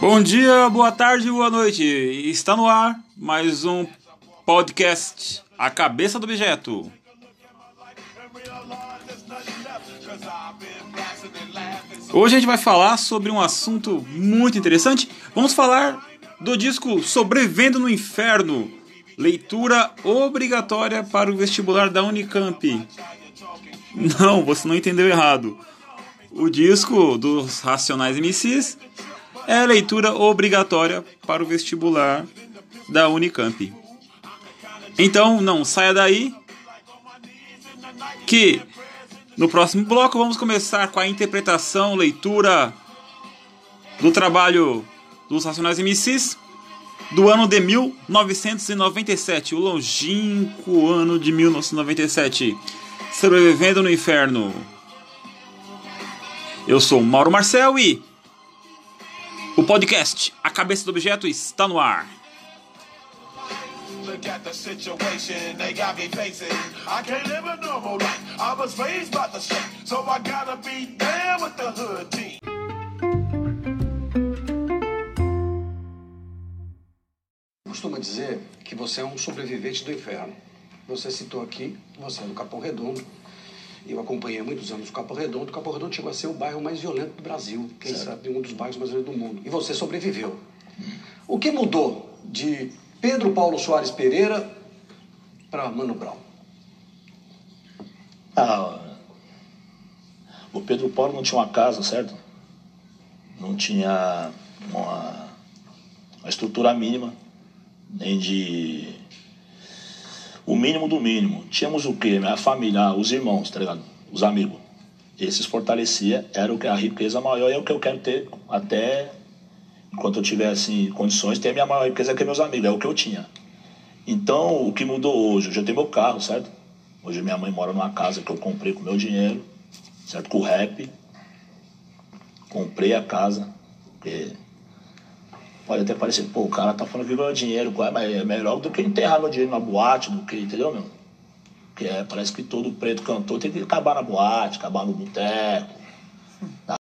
Bom dia, boa tarde, boa noite. Está no ar mais um podcast A Cabeça do Objeto. Hoje a gente vai falar sobre um assunto muito interessante. Vamos falar do disco Sobrevivendo no Inferno, leitura obrigatória para o vestibular da Unicamp. Não, você não entendeu errado. O disco dos Racionais MCs é leitura obrigatória para o vestibular da Unicamp. Então, não saia daí que no próximo bloco vamos começar com a interpretação, leitura do trabalho dos Racionais MCs do ano de 1997, o longínquo ano de 1997. Sobrevivendo no Inferno. Eu sou Mauro Marcel e o podcast A Cabeça do Objeto está no ar. Look at the situation they got me facing. I can't live a normal life. I was raised by the street, so I gotta be down with the hood team. Costuma dizer que você é um sobrevivente do inferno. Você citou aqui, você é do Capão Redondo. Eu acompanhei há muitos anos o Capão Redondo. O Capão Redondo chegou a ser o bairro mais violento do Brasil, quem certo. sabe um dos bairros mais violentos do mundo. E você sobreviveu. O que mudou de Pedro Paulo Soares Pereira para Mano Brown? Ah, o Pedro Paulo não tinha uma casa, certo? Não tinha uma, uma estrutura mínima, nem de o mínimo do mínimo. Tínhamos o quê? Minha família, os irmãos, tá ligado? Os amigos. Esses fortalecia, era o que a riqueza maior e é o que eu quero ter até enquanto eu tiver assim, condições, ter a minha maior riqueza que é meus amigos, é o que eu tinha. Então, o que mudou hoje? Hoje eu tenho meu carro, certo? Hoje minha mãe mora numa casa que eu comprei com meu dinheiro, certo? Com o rap. Comprei a casa, porque Pode até parecer, pô, o cara tá falando que ganhou dinheiro, mas é melhor do que enterrar meu dinheiro na boate, do que, entendeu, meu? Porque é, parece que todo preto cantor tem que acabar na boate, acabar no boteco. Tá?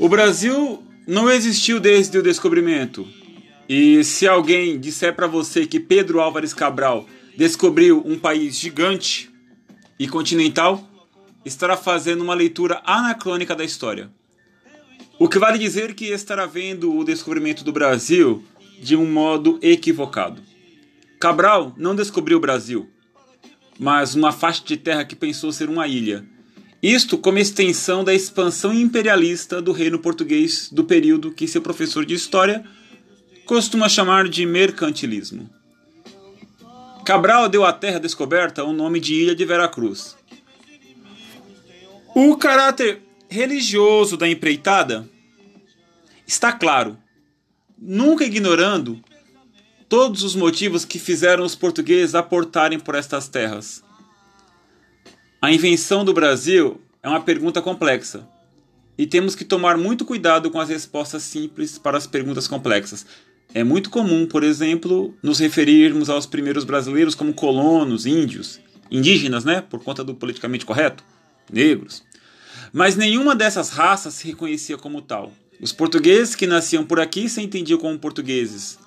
O Brasil não existiu desde o descobrimento. E se alguém disser para você que Pedro Álvares Cabral descobriu um país gigante, e continental estará fazendo uma leitura anacrônica da história. O que vale dizer que estará vendo o descobrimento do Brasil de um modo equivocado. Cabral não descobriu o Brasil, mas uma faixa de terra que pensou ser uma ilha. Isto como extensão da expansão imperialista do reino português do período que seu professor de história costuma chamar de mercantilismo. Cabral deu à terra descoberta o nome de Ilha de Veracruz. O caráter religioso da empreitada está claro, nunca ignorando todos os motivos que fizeram os portugueses aportarem por estas terras. A invenção do Brasil é uma pergunta complexa e temos que tomar muito cuidado com as respostas simples para as perguntas complexas. É muito comum, por exemplo, nos referirmos aos primeiros brasileiros como colonos, índios, indígenas, né, por conta do politicamente correto, negros. Mas nenhuma dessas raças se reconhecia como tal. Os portugueses que nasciam por aqui se entendiam como portugueses.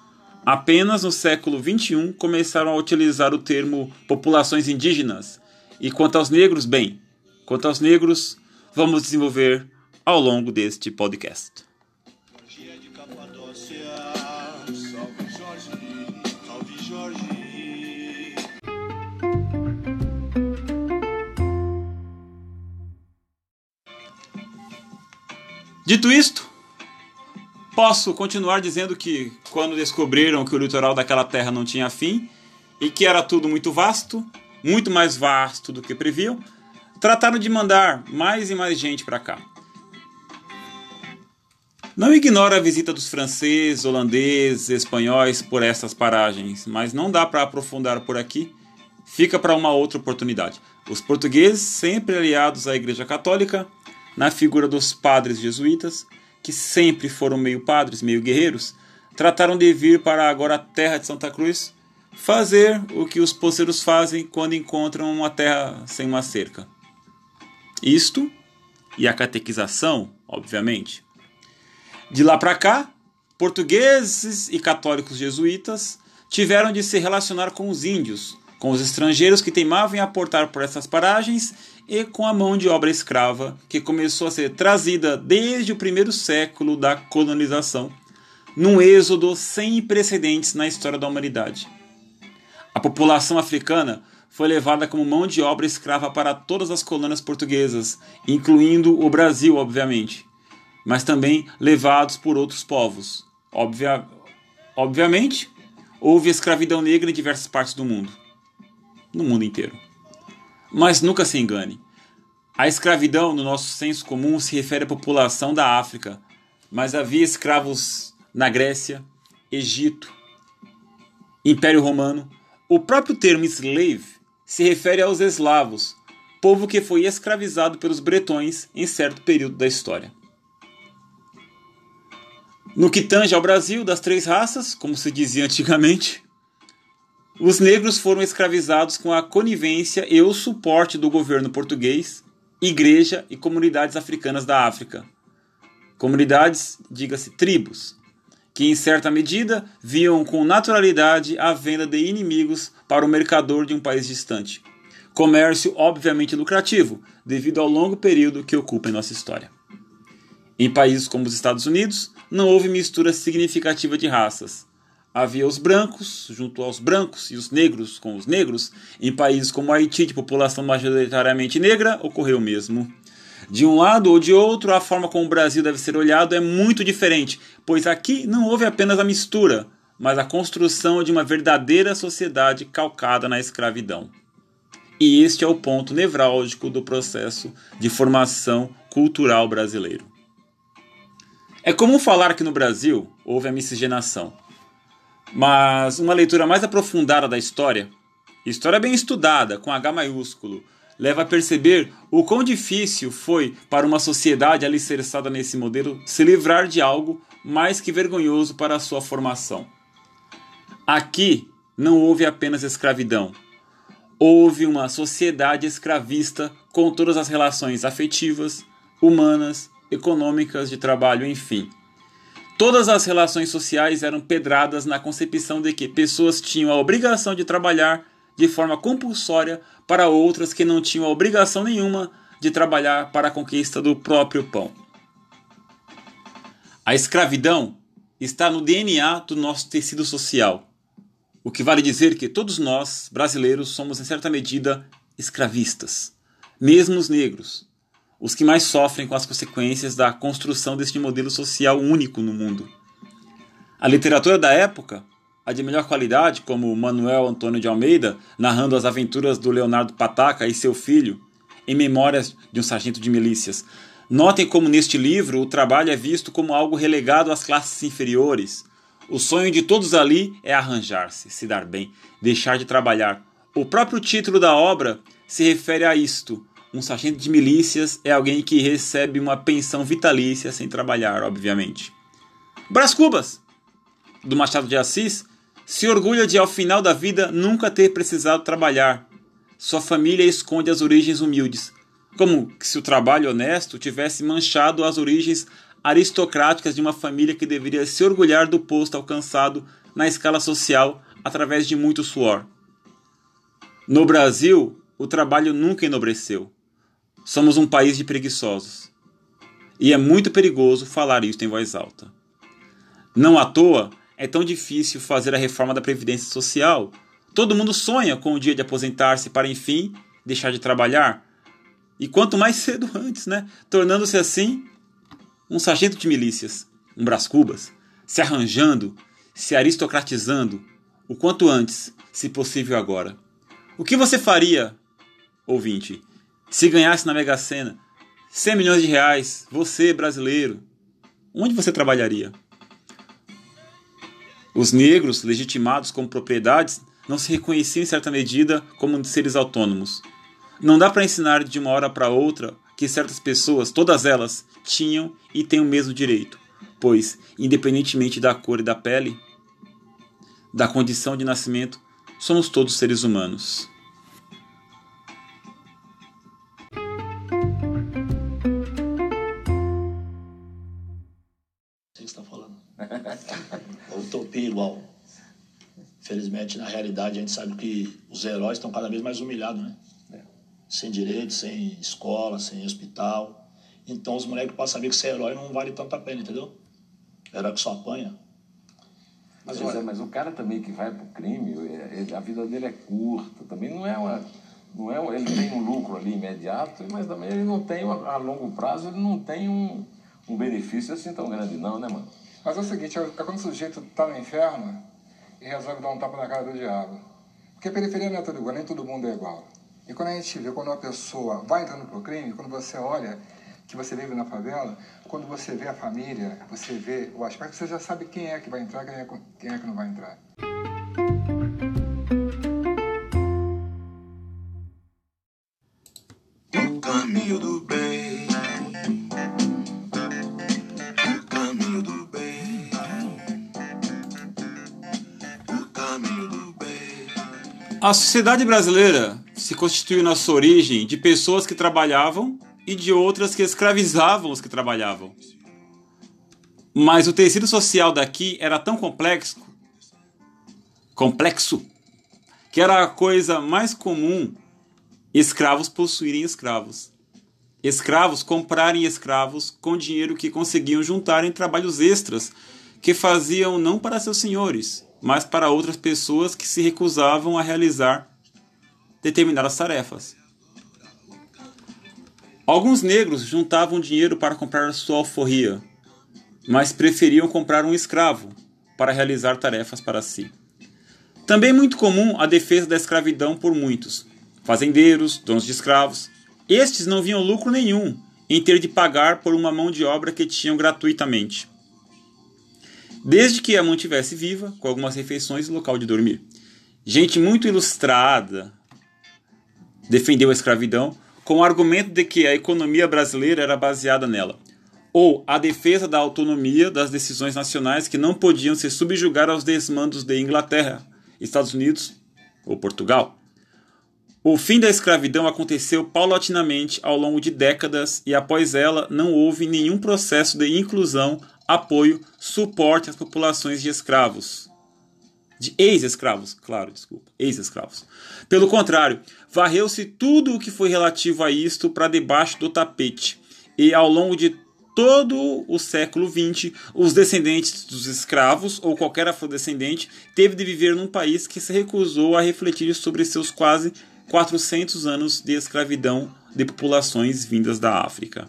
Apenas no século XXI começaram a utilizar o termo populações indígenas. E quanto aos negros, bem, quanto aos negros, vamos desenvolver ao longo deste podcast. Dito isto, posso continuar dizendo que quando descobriram que o litoral daquela terra não tinha fim e que era tudo muito vasto, muito mais vasto do que previam, trataram de mandar mais e mais gente para cá. Não ignora a visita dos franceses, holandeses, espanhóis por essas paragens, mas não dá para aprofundar por aqui. Fica para uma outra oportunidade. Os portugueses, sempre aliados à Igreja Católica, na figura dos padres jesuítas, que sempre foram meio padres, meio guerreiros, trataram de vir para agora a terra de Santa Cruz fazer o que os poceiros fazem quando encontram uma terra sem uma cerca. Isto e a catequização, obviamente. De lá para cá, portugueses e católicos jesuítas tiveram de se relacionar com os índios, com os estrangeiros que teimavam em aportar por essas paragens e com a mão de obra escrava que começou a ser trazida desde o primeiro século da colonização, num êxodo sem precedentes na história da humanidade. A população africana foi levada como mão de obra escrava para todas as colônias portuguesas, incluindo o Brasil, obviamente, mas também levados por outros povos. Obvia... Obviamente, houve escravidão negra em diversas partes do mundo no mundo inteiro. Mas nunca se engane. A escravidão, no nosso senso comum, se refere à população da África, mas havia escravos na Grécia, Egito, Império Romano. O próprio termo slave se refere aos eslavos, povo que foi escravizado pelos bretões em certo período da história. No que tange ao Brasil, das três raças, como se dizia antigamente, os negros foram escravizados com a conivência e o suporte do governo português, igreja e comunidades africanas da África. Comunidades, diga-se tribos, que em certa medida viam com naturalidade a venda de inimigos para o mercador de um país distante. Comércio obviamente lucrativo, devido ao longo período que ocupa em nossa história. Em países como os Estados Unidos, não houve mistura significativa de raças. Havia os brancos junto aos brancos e os negros com os negros. Em países como Haiti, de população majoritariamente negra, ocorreu o mesmo. De um lado ou de outro, a forma como o Brasil deve ser olhado é muito diferente, pois aqui não houve apenas a mistura, mas a construção de uma verdadeira sociedade calcada na escravidão. E este é o ponto nevrálgico do processo de formação cultural brasileiro. É comum falar que no Brasil houve a miscigenação. Mas uma leitura mais aprofundada da história, história bem estudada, com H maiúsculo, leva a perceber o quão difícil foi para uma sociedade alicerçada nesse modelo se livrar de algo mais que vergonhoso para a sua formação. Aqui não houve apenas escravidão, houve uma sociedade escravista com todas as relações afetivas, humanas, econômicas, de trabalho, enfim. Todas as relações sociais eram pedradas na concepção de que pessoas tinham a obrigação de trabalhar de forma compulsória para outras que não tinham a obrigação nenhuma de trabalhar para a conquista do próprio pão. A escravidão está no DNA do nosso tecido social, o que vale dizer que todos nós, brasileiros, somos em certa medida escravistas, mesmo os negros, os que mais sofrem com as consequências da construção deste modelo social único no mundo. A literatura da época, a de melhor qualidade, como Manuel Antônio de Almeida, narrando as aventuras do Leonardo Pataca e seu filho, em Memórias de um Sargento de Milícias. Notem como neste livro o trabalho é visto como algo relegado às classes inferiores. O sonho de todos ali é arranjar-se, se dar bem, deixar de trabalhar. O próprio título da obra se refere a isto, um sargento de milícias é alguém que recebe uma pensão vitalícia sem trabalhar, obviamente. Brás Cubas, do Machado de Assis, se orgulha de, ao final da vida, nunca ter precisado trabalhar. Sua família esconde as origens humildes, como se o trabalho honesto tivesse manchado as origens aristocráticas de uma família que deveria se orgulhar do posto alcançado na escala social através de muito suor. No Brasil, o trabalho nunca enobreceu. Somos um país de preguiçosos. E é muito perigoso falar isso em voz alta. Não à toa é tão difícil fazer a reforma da Previdência Social. Todo mundo sonha com o dia de aposentar-se para, enfim, deixar de trabalhar. E quanto mais cedo antes, né? Tornando-se assim um sargento de milícias, um Brás Cubas, se arranjando, se aristocratizando, o quanto antes, se possível agora. O que você faria, ouvinte, se ganhasse na Mega Sena 100 milhões de reais, você brasileiro, onde você trabalharia? Os negros, legitimados como propriedades, não se reconheciam em certa medida como seres autônomos. Não dá para ensinar de uma hora para outra que certas pessoas, todas elas, tinham e têm o mesmo direito, pois, independentemente da cor e da pele, da condição de nascimento, somos todos seres humanos. Felizmente, na realidade, a gente sabe que os heróis estão cada vez mais humilhados, né? Sem direito, sem escola, sem hospital. Então os moleques passam a ver que ser herói não vale tanto a pena, entendeu? Herói que só apanha. Mas, olha, mas o cara também que vai pro crime, ele, a vida dele é curta, também não é uma. Não é, ele tem um lucro ali imediato, mas também ele não tem, a longo prazo, ele não tem um, um benefício assim tão grande, não, né, mano? Mas é o seguinte, é quando o sujeito tá no inferno e resolve dar um tapa na cara do diabo. Porque periferia não é tudo igual, nem todo mundo é igual. E quando a gente vê, quando uma pessoa vai entrando pro crime, quando você olha que você vive na favela, quando você vê a família, você vê o aspecto, você já sabe quem é que vai entrar, quem é, quem é que não vai entrar. O caminho do bem. A sociedade brasileira se constituiu na sua origem de pessoas que trabalhavam e de outras que escravizavam os que trabalhavam. Mas o tecido social daqui era tão complexo, complexo, que era a coisa mais comum escravos possuírem escravos. Escravos comprarem escravos com dinheiro que conseguiam juntar em trabalhos extras que faziam não para seus senhores, mas para outras pessoas que se recusavam a realizar determinadas tarefas. Alguns negros juntavam dinheiro para comprar sua alforria, mas preferiam comprar um escravo para realizar tarefas para si. Também muito comum a defesa da escravidão por muitos, fazendeiros, donos de escravos. Estes não viam lucro nenhum em ter de pagar por uma mão de obra que tinham gratuitamente, desde que a mantivesse viva, com algumas refeições e local de dormir. Gente muito ilustrada defendeu a escravidão com o argumento de que a economia brasileira era baseada nela, ou a defesa da autonomia das decisões nacionais que não podiam se subjugar aos desmandos de Inglaterra, Estados Unidos ou Portugal. O fim da escravidão aconteceu paulatinamente ao longo de décadas e após ela não houve nenhum processo de inclusão, apoio, suporte às populações de escravos. De ex-escravos, claro, desculpa, ex-escravos. Pelo contrário, varreu-se tudo o que foi relativo a isto para debaixo do tapete. E ao longo de todo o século XX, os descendentes dos escravos ou qualquer afrodescendente teve de viver num país que se recusou a refletir sobre seus quase 400 anos de escravidão de populações vindas da África.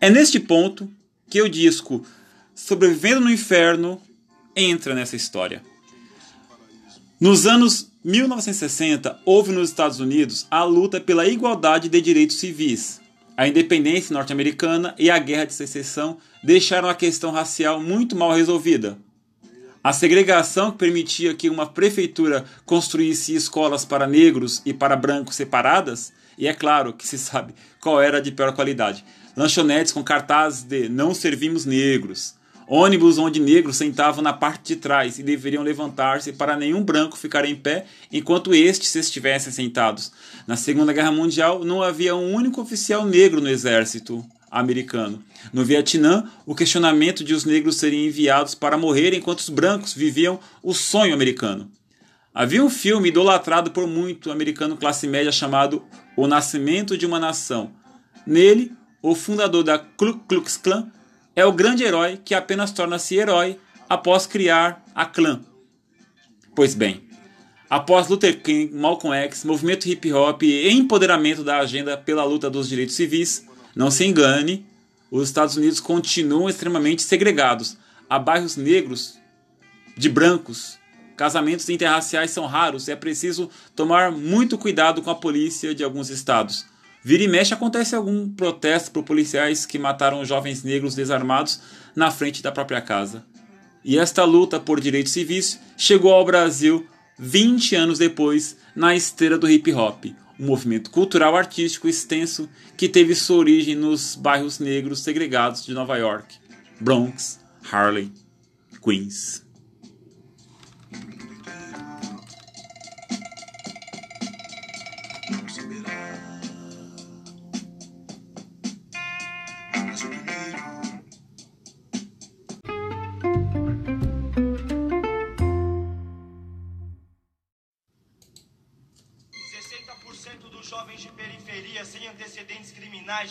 É neste ponto que o disco Sobrevivendo no Inferno entra nessa história. Nos anos 1960, houve nos Estados Unidos a luta pela igualdade de direitos civis. A independência norte-americana e a guerra de secessão deixaram a questão racial muito mal resolvida. A segregação que permitia que uma prefeitura construísse escolas para negros e para brancos separadas, e é claro que se sabe qual era de pior qualidade. Lanchonetes com cartazes de não servimos negros, ônibus onde negros sentavam na parte de trás e deveriam levantar-se para nenhum branco ficar em pé enquanto estes estivessem sentados. Na Segunda Guerra Mundial não havia um único oficial negro no exército americano. No Vietnã, o questionamento de os negros serem enviados para morrer enquanto os brancos viviam o sonho americano. Havia um filme idolatrado por muito americano classe média chamado O Nascimento de uma Nação. Nele, o fundador da Ku Klux Klan é o grande herói que apenas torna-se herói após criar a clã. Pois bem, após Luther King, Malcolm X, movimento hip hop e empoderamento da agenda pela luta dos direitos civis, não se engane, os Estados Unidos continuam extremamente segregados. Há bairros negros de brancos. Casamentos interraciais são raros e é preciso tomar muito cuidado com a polícia de alguns estados. Vira e mexe acontece algum protesto por policiais que mataram jovens negros desarmados na frente da própria casa. E esta luta por direitos civis chegou ao Brasil 20 anos depois, na esteira do hip hop, um movimento cultural artístico extenso que teve sua origem nos bairros negros segregados de Nova York, Bronx, Harlem, Queens.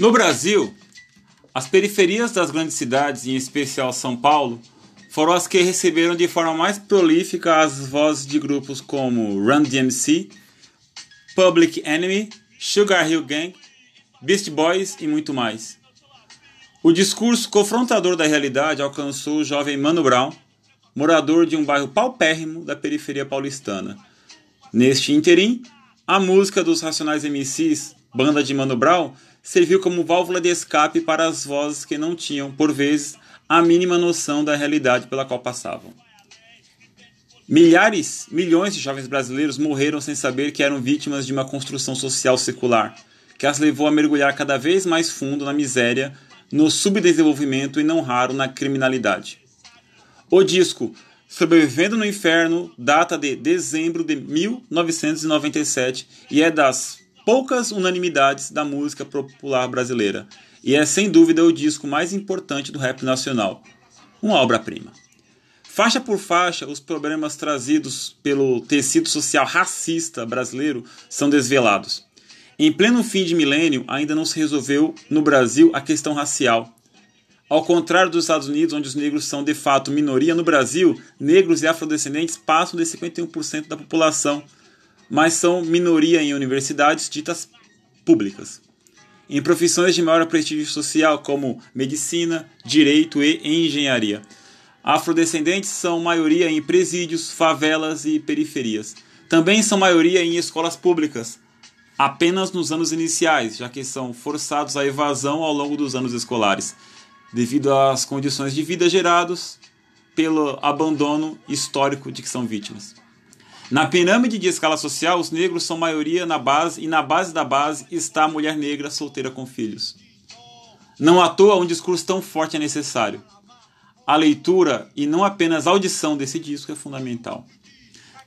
No Brasil, as periferias das grandes cidades, em especial São Paulo, foram as que receberam de forma mais prolífica as vozes de grupos como Run DMC, Public Enemy, Sugar Hill Gang, Beast Boys e muito mais. O discurso confrontador da realidade alcançou o jovem Mano Brown, morador de um bairro paupérrimo da periferia paulistana. Neste interim, a música dos Racionais MCs, banda de Mano Brown, serviu como válvula de escape para as vozes que não tinham, por vezes, a mínima noção da realidade pela qual passavam. Milhares, milhões de jovens brasileiros morreram sem saber que eram vítimas de uma construção social secular, que as levou a mergulhar cada vez mais fundo na miséria, no subdesenvolvimento e não raro na criminalidade. O disco Sobrevivendo no Inferno data de dezembro de 1997 e é das poucas unanimidades da música popular brasileira, e é sem dúvida o disco mais importante do rap nacional. Uma obra-prima. Faixa por faixa, os problemas trazidos pelo tecido social racista brasileiro são desvelados. Em pleno fim de milênio, ainda não se resolveu no Brasil a questão racial. Ao contrário dos Estados Unidos, onde os negros são de fato minoria, no Brasil, negros e afrodescendentes passam de 51% da população mas são minoria em universidades ditas públicas. Em profissões de maior prestígio social, como medicina, direito e engenharia. Afrodescendentes são maioria em presídios, favelas e periferias. Também são maioria em escolas públicas, apenas nos anos iniciais, já que são forçados à evasão ao longo dos anos escolares, devido às condições de vida geradas pelo abandono histórico de que são vítimas. Na pirâmide de escala social, os negros são maioria na base e na base da base está a mulher negra solteira com filhos. Não à toa um discurso tão forte é necessário. A leitura e não apenas a audição desse disco é fundamental.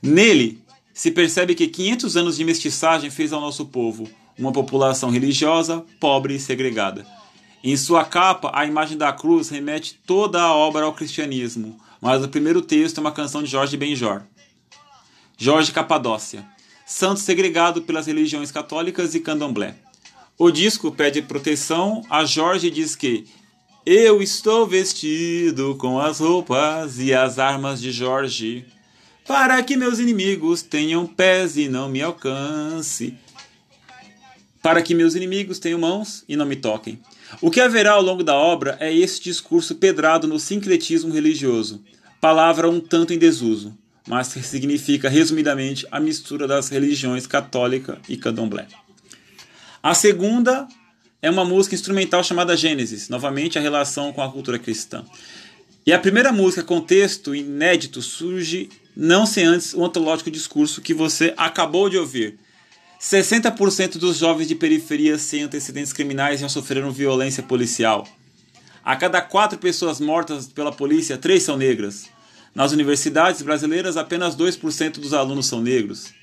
Nele se percebe que 500 anos de mestiçagem fez ao nosso povo uma população religiosa, pobre e segregada. Em sua capa, a imagem da cruz remete toda a obra ao cristianismo, mas o primeiro texto é uma canção de Jorge Benjor. Jorge Capadócia, santo segregado pelas religiões católicas e candomblé. O disco pede proteção a Jorge e diz que eu estou vestido com as roupas e as armas de Jorge, para que meus inimigos tenham pés e não me alcance, para que meus inimigos tenham mãos e não me toquem. O que haverá ao longo da obra é esse discurso pedrado no sincretismo religioso, palavra um tanto em desuso mas significa resumidamente a mistura das religiões católica e candomblé. A segunda é uma música instrumental chamada Gênesis, novamente a relação com a cultura cristã. E a primeira música com texto inédito surge não sem antes o ontológico discurso que você acabou de ouvir. 60% dos jovens de periferia sem antecedentes criminais já sofreram violência policial. A cada quatro pessoas mortas pela polícia, três são negras. Nas universidades brasileiras, apenas 2% dos alunos são negros.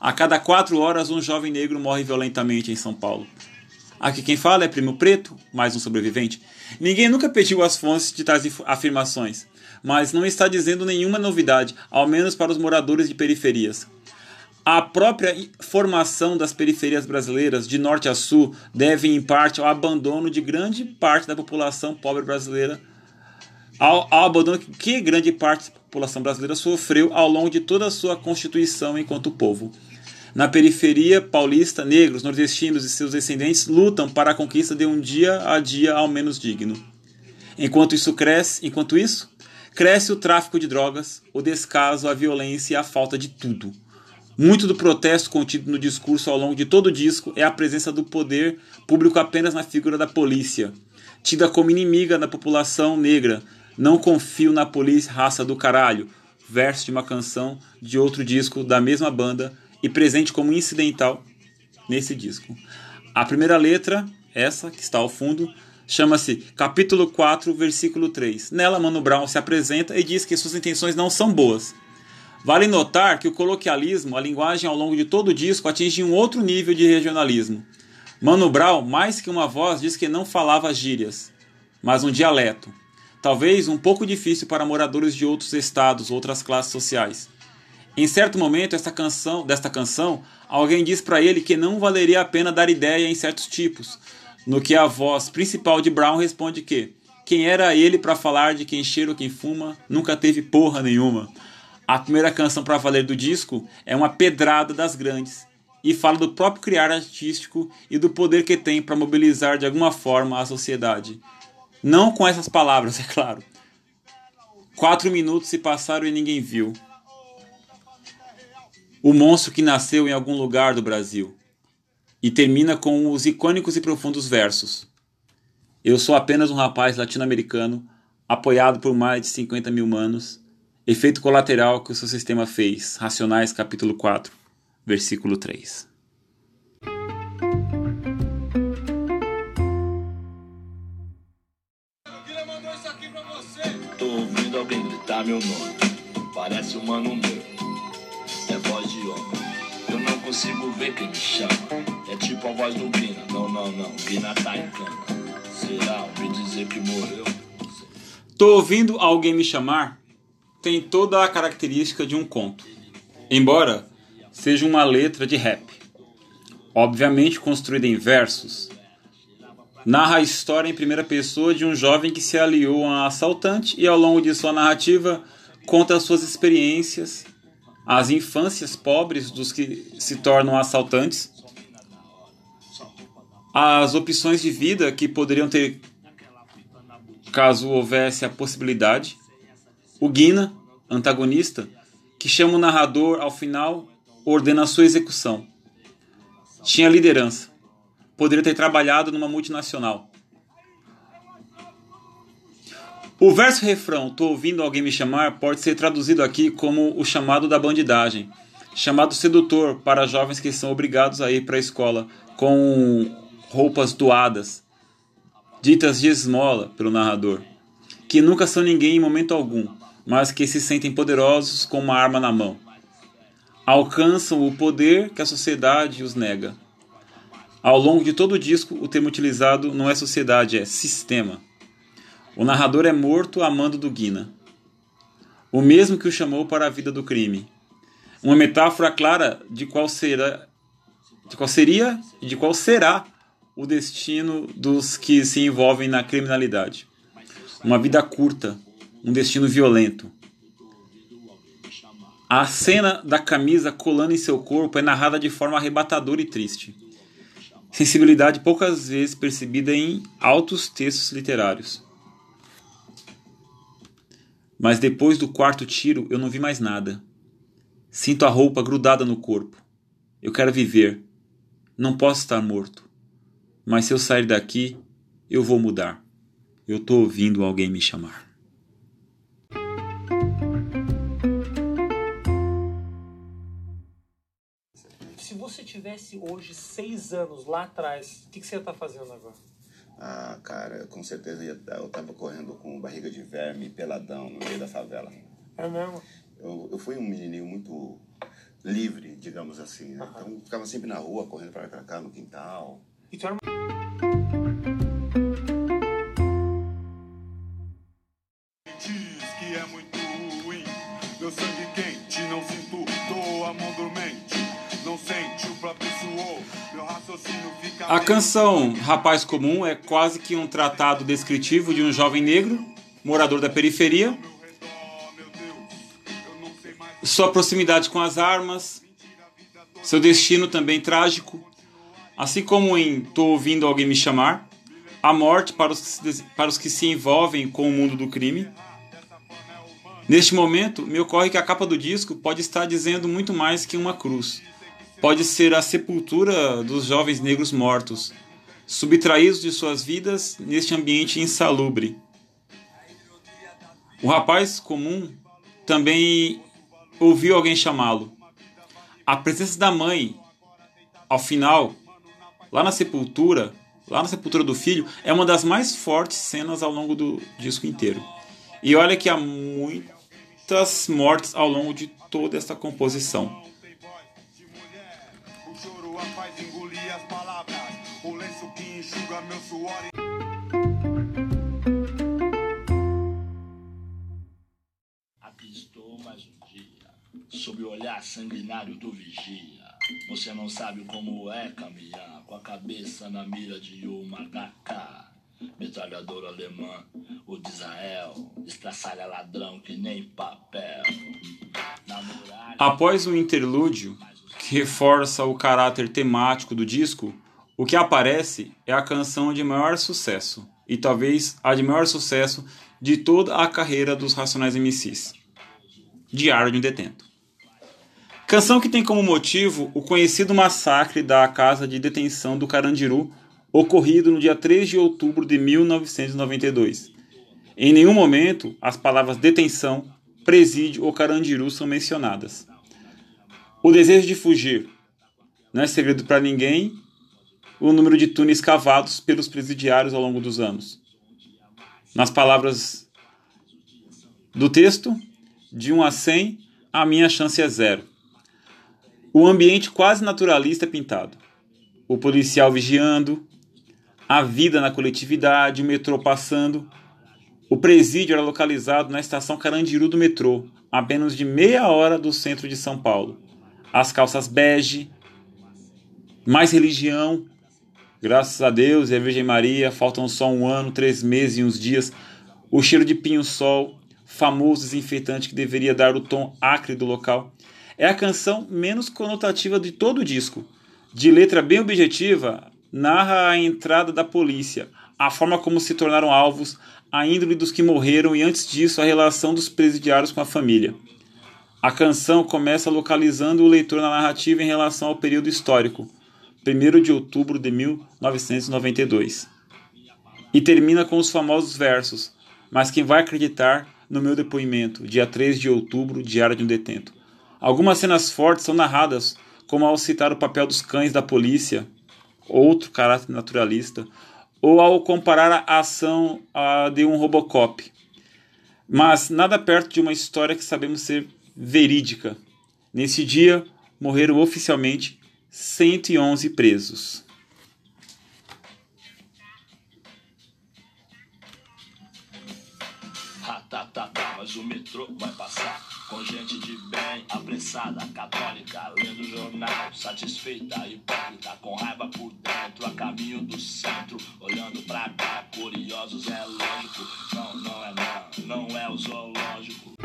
A cada quatro horas, um jovem negro morre violentamente em São Paulo. Aqui quem fala é Primo Preto, mais um sobrevivente. Ninguém nunca pediu as fontes de tais afirmações, mas não está dizendo nenhuma novidade, ao menos para os moradores de periferias. A própria formação das periferias brasileiras, de norte a sul, deve em parte ao abandono de grande parte da população pobre brasileira, ao, ao abandono que grande parte população brasileira sofreu ao longo de toda a sua constituição enquanto povo. Na periferia paulista, negros, nordestinos e seus descendentes lutam para a conquista de um dia a dia ao menos digno. Enquanto isso cresce, enquanto isso, cresce o tráfico de drogas, o descaso, a violência e a falta de tudo. Muito do protesto contido no discurso ao longo de todo o disco é a presença do poder público apenas na figura da polícia, tida como inimiga da população negra, não confio na polícia, raça do caralho. Verso de uma canção de outro disco da mesma banda e presente como incidental nesse disco. A primeira letra, essa que está ao fundo, chama-se capítulo 4, versículo 3. Nela, Mano Brown se apresenta e diz que suas intenções não são boas. Vale notar que o coloquialismo, a linguagem ao longo de todo o disco, atinge um outro nível de regionalismo. Mano Brown, mais que uma voz, diz que não falava gírias, mas um dialeto. Talvez um pouco difícil para moradores de outros estados, outras classes sociais. Em certo momento esta canção, desta canção, alguém diz para ele que não valeria a pena dar ideia em certos tipos, no que a voz principal de Brown responde que quem era ele para falar de quem cheira ou quem fuma nunca teve porra nenhuma. A primeira canção para valer do disco é uma pedrada das grandes e fala do próprio criar artístico e do poder que tem para mobilizar de alguma forma a sociedade. Não com essas palavras, é claro. Quatro minutos se passaram e ninguém viu. O monstro que nasceu em algum lugar do Brasil e termina com os icônicos e profundos versos. Eu sou apenas um rapaz latino-americano, apoiado por mais de 50 mil manos. Efeito colateral que o seu sistema fez. Racionais, capítulo 4, versículo 3. Gritar meu nome. Parece um mano meu. É voz de homem. Eu não consigo ver quem me chama. É tipo a voz do Guina. Não, não, não. Guina tá em cama. Será? Me dizer que morreu. Tô ouvindo alguém me chamar tem toda a característica de um conto, embora seja uma letra de rap. Obviamente construída em versos, narra a história em primeira pessoa de um jovem que se aliou a um assaltante e ao longo de sua narrativa conta as suas experiências, as infâncias pobres dos que se tornam assaltantes, as opções de vida que poderiam ter caso houvesse a possibilidade, o Guina, antagonista, que chama o narrador ao final, ordena a sua execução. Tinha liderança. Poderia ter trabalhado numa multinacional. O verso refrão, tô ouvindo alguém me chamar, pode ser traduzido aqui como o chamado da bandidagem, chamado sedutor para jovens que são obrigados a ir para a escola com roupas doadas, ditas de esmola pelo narrador, que nunca são ninguém em momento algum, mas que se sentem poderosos com uma arma na mão. Alcançam o poder que a sociedade os nega. Ao longo de todo o disco, o termo utilizado não é sociedade, é sistema. O narrador é morto a mando do Guina, o mesmo que o chamou para a vida do crime. Uma metáfora clara de qual será, de qual seria e de qual será o destino dos que se envolvem na criminalidade. Uma vida curta, um destino violento. A cena da camisa colando em seu corpo é narrada de forma arrebatadora e triste. Sensibilidade poucas vezes percebida em altos textos literários. Mas depois do quarto tiro eu não vi mais nada. Sinto a roupa grudada no corpo. Eu quero viver. Não posso estar morto. Mas se eu sair daqui, eu vou mudar. Eu tô ouvindo alguém me chamar. Hoje seis anos lá atrás, o que, que você ia estar fazendo agora? Ah, cara, com certeza eu tava correndo com barriga de verme, peladão, no meio da favela. É mesmo? Eu, eu fui um menininho muito livre, digamos assim. Né? Então, eu ficava sempre na rua, correndo pra cá, no quintal. E tu era A canção Rapaz Comum é quase que um tratado descritivo de um jovem negro, morador da periferia, sua proximidade com as armas, seu destino também trágico, assim como em Tô ouvindo alguém me chamar, a morte para os, para os que se envolvem com o mundo do crime. Neste momento, me ocorre que a capa do disco pode estar dizendo muito mais que uma cruz. Pode ser a sepultura dos jovens negros mortos, subtraídos de suas vidas neste ambiente insalubre. O rapaz comum também ouviu alguém chamá-lo. A presença da mãe, ao final, lá na sepultura, lá na sepultura do filho, é uma das mais fortes cenas ao longo do disco inteiro. E olha que há muitas mortes ao longo de toda essa composição. Enxuga meu suor. Aqui estou mais um dia, sob o olhar sanguinário do vigia. Você não sabe como é caminhar com a cabeça na mira de uma HK. Metralhadora alemã, o de Israel, estraçalha ladrão que nem papel. Muralha, Após o interlúdio, que reforça o caráter temático do disco, o que aparece é a canção de maior sucesso, e talvez a de maior sucesso de toda a carreira dos Racionais MCs. Diário de um Detento. Canção que tem como motivo o conhecido massacre da casa de detenção do Carandiru, ocorrido no dia 3 de outubro de 1992. Em nenhum momento as palavras detenção, presídio ou Carandiru são mencionadas. O desejo de fugir não é segredo para ninguém. O número de túneis cavados pelos presidiários ao longo dos anos. Nas palavras do texto, de 1 a 100, a minha chance é zero. O ambiente quase naturalista é pintado. O policial vigiando, a vida na coletividade, o metrô passando. O presídio era localizado na estação Carandiru do metrô, a menos de meia hora do centro de São Paulo. As calças bege, mais religião, graças a Deus e a Virgem Maria, faltam só um ano, três meses e uns dias. O cheiro de pinho-sol, famoso desinfetante que deveria dar o tom acre do local. É a canção menos conotativa de todo o disco. De letra bem objetiva, narra a entrada da polícia, a forma como se tornaram alvos, a índole dos que morreram e, antes disso, a relação dos presidiários com a família. A canção começa localizando o leitor na narrativa em relação ao período histórico, 1 de outubro de 1992. E termina com os famosos versos: Mas quem vai acreditar no meu depoimento, dia 3 de outubro, diário de um detento? Algumas cenas fortes são narradas, como ao citar o papel dos cães da polícia, outro caráter naturalista, ou ao comparar a ação a de um Robocop. Mas nada perto de uma história que sabemos ser verídica. Nesse dia, morreram oficialmente 111 presos. Tá, tá, tá, mas o metrô vai passar com gente de bem, apressada, católica, lendo jornal, satisfeita, hipócrita, com raiva por dentro, a caminho do centro, olhando pra cá, curiosos é lógico, não, não é não, não é o zoológico.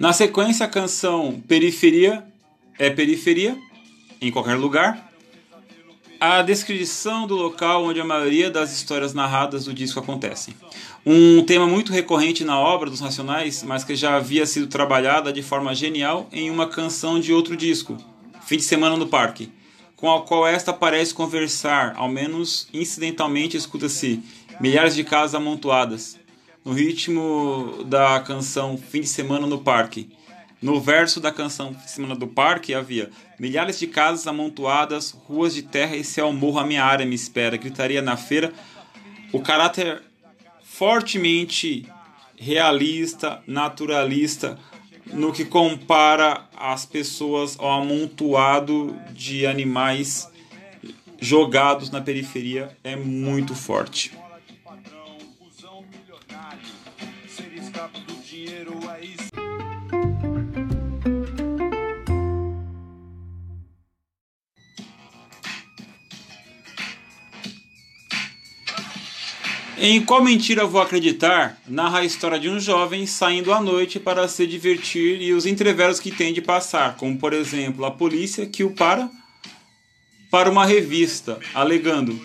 Na sequência, a canção Periferia é Periferia, em qualquer lugar. A descrição do local onde a maioria das histórias narradas do disco acontecem. Um tema muito recorrente na obra dos Racionais, mas que já havia sido trabalhada de forma genial em uma canção de outro disco, Fim de Semana no Parque, com a qual esta parece conversar, ao menos incidentalmente escuta-se milhares de casas amontoadas, no ritmo da canção Fim de Semana no Parque. No verso da canção Fim de Semana do Parque havia milhares de casas amontoadas, ruas de terra e céu morro a minha área me espera, gritaria na feira. O caráter fortemente realista, naturalista, no que compara as pessoas ao amontoado de animais jogados na periferia é muito forte. Ser escravo do dinheiro. Em Qual Mentira Vou Acreditar, narra a história de um jovem saindo à noite para se divertir e os entreveros que tem de passar, como por exemplo a polícia que o para para uma revista, alegando: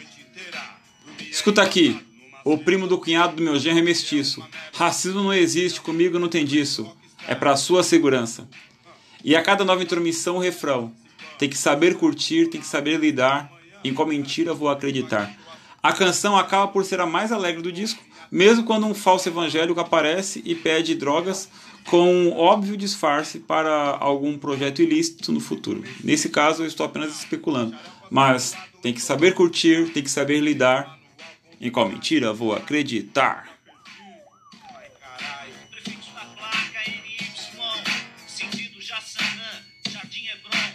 Escuta aqui, o primo do cunhado do meu genro é mestiço. Racismo não existe, comigo não tem disso. É para sua segurança. E a cada nova intromissão o refrão: Tem que saber curtir, tem que saber lidar. Em qual mentira vou acreditar? A canção acaba por ser a mais alegre do disco, mesmo quando um falso evangélico aparece e pede drogas com um óbvio disfarce para algum projeto ilícito no futuro. Nesse caso, eu estou apenas especulando, mas tem que saber curtir, tem que saber lidar. Em qual mentira vou acreditar?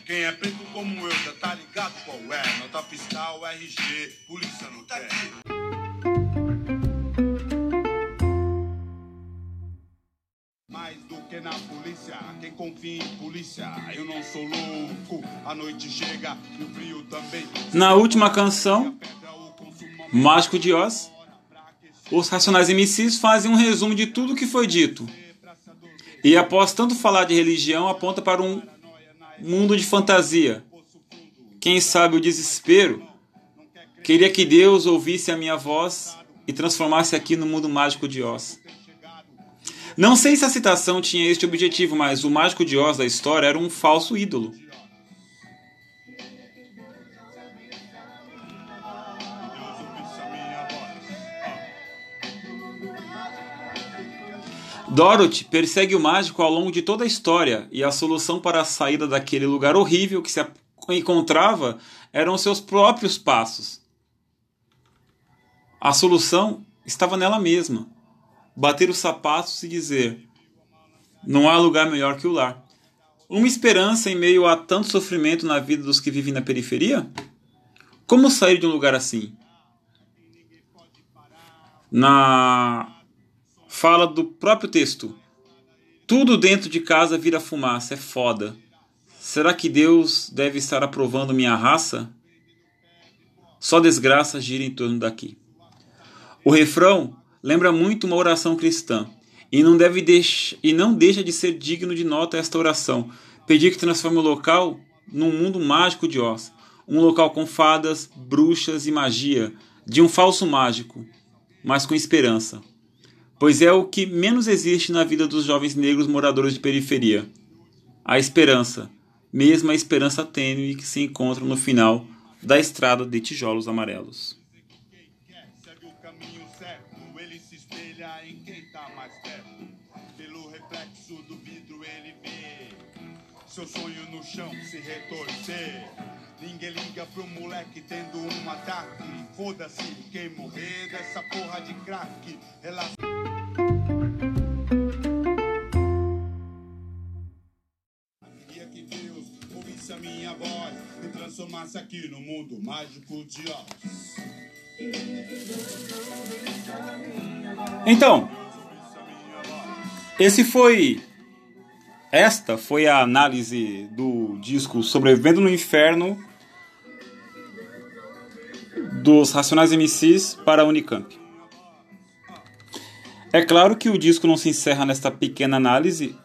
Quem é preto como eu já tá ligado qual é. Nota fiscal, RG, polícia no tá Mais do que na polícia, quem confia em polícia, eu não sou louco. A noite chega e o frio também. Na última canção, Mágico de Oz, os Racionais MCs fazem um resumo de tudo o que foi dito. E após tanto falar de religião, aponta para um mundo de fantasia. Quem sabe o desespero? Queria que Deus ouvisse a minha voz e transformasse aqui no mundo mágico de Oz. Não sei se a citação tinha este objetivo, mas o mágico de Oz da história era um falso ídolo. Dorothy persegue o mágico ao longo de toda a história e a solução para a saída daquele lugar horrível que se encontrava eram seus próprios passos. A solução estava nela mesma. Bater os sapatos e dizer: Não há lugar melhor que o lar. Uma esperança em meio a tanto sofrimento na vida dos que vivem na periferia? Como sair de um lugar assim? Na fala do próprio texto. Tudo dentro de casa vira fumaça, é foda. Será que Deus deve estar aprovando minha raça? Só desgraça gira em torno daqui. O refrão lembra muito uma oração cristã e não deve deix e não deixa de ser digno de nota esta oração. Pedir que transforme o local num mundo mágico de Oz, um local com fadas, bruxas e magia, de um falso mágico, mas com esperança pois é o que menos existe na vida dos jovens negros moradores de periferia. A esperança, mesmo a esperança tênue que se encontra no final da estrada de tijolos amarelos. Seu sonho no chão se retorcer. Ninguém liga pro moleque tendo um ataque. Foda-se quem morrer dessa porra de crack. Relação. transformasse aqui no mundo mágico de Oz. Então, esse foi. Esta foi a análise do disco Sobrevivendo no Inferno dos Racionais MCs para a Unicamp. É claro que o disco não se encerra nesta pequena análise,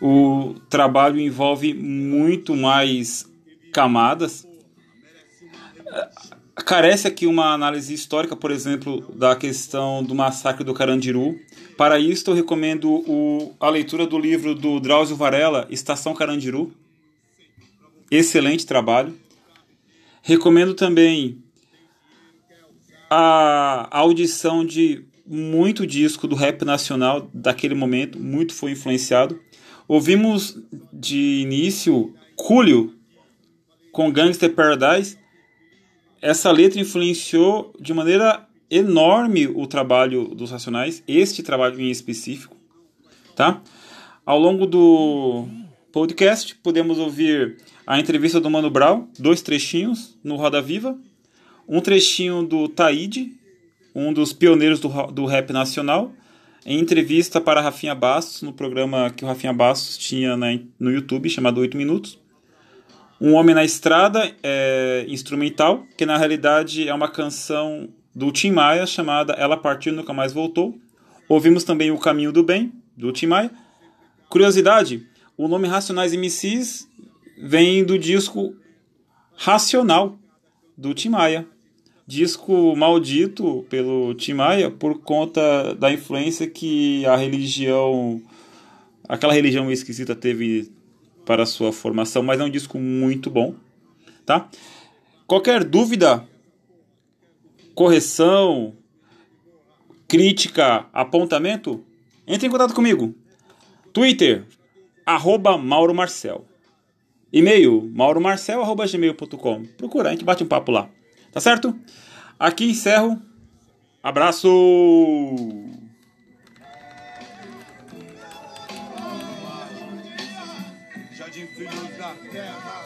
o trabalho envolve muito mais camadas. Carece aqui uma análise histórica, por exemplo, da questão do massacre do Carandiru. Para isso, eu recomendo o, a leitura do livro do Drauzio Varela, Estação Carandiru. Excelente trabalho. Recomendo também a audição de muito disco do rap nacional daquele momento, muito foi influenciado. Ouvimos de início Cúlio com Gangster Paradise. Essa letra influenciou de maneira enorme o trabalho dos Racionais, este trabalho em específico, tá? Ao longo do podcast podemos ouvir a entrevista do Mano Brown, dois trechinhos no Roda Viva, um trechinho do Taíde, um dos pioneiros do, do rap nacional, em entrevista para Rafinha Bastos, no programa que o Rafinha Bastos tinha no YouTube, chamado 8 Minutos. Um Homem na Estrada, é, instrumental, que na realidade é uma canção do Tim Maia chamada Ela Partiu Nunca Mais Voltou. Ouvimos também O Caminho do Bem, do Tim Maia. Curiosidade, o nome Racionais MCs vem do disco Racional, do Tim Maia disco maldito pelo Tim Maia por conta da influência que a religião, aquela religião esquisita teve para sua formação, mas é um disco muito bom, tá? Qualquer dúvida, correção, crítica, apontamento, entre em contato comigo. Twitter, arroba Mauro Marcel. E-mail, mauromarcel.gmail.com. Procura, a gente bate um papo lá. Tá certo? Aqui encerro. Abraço! Já de filhos da terra.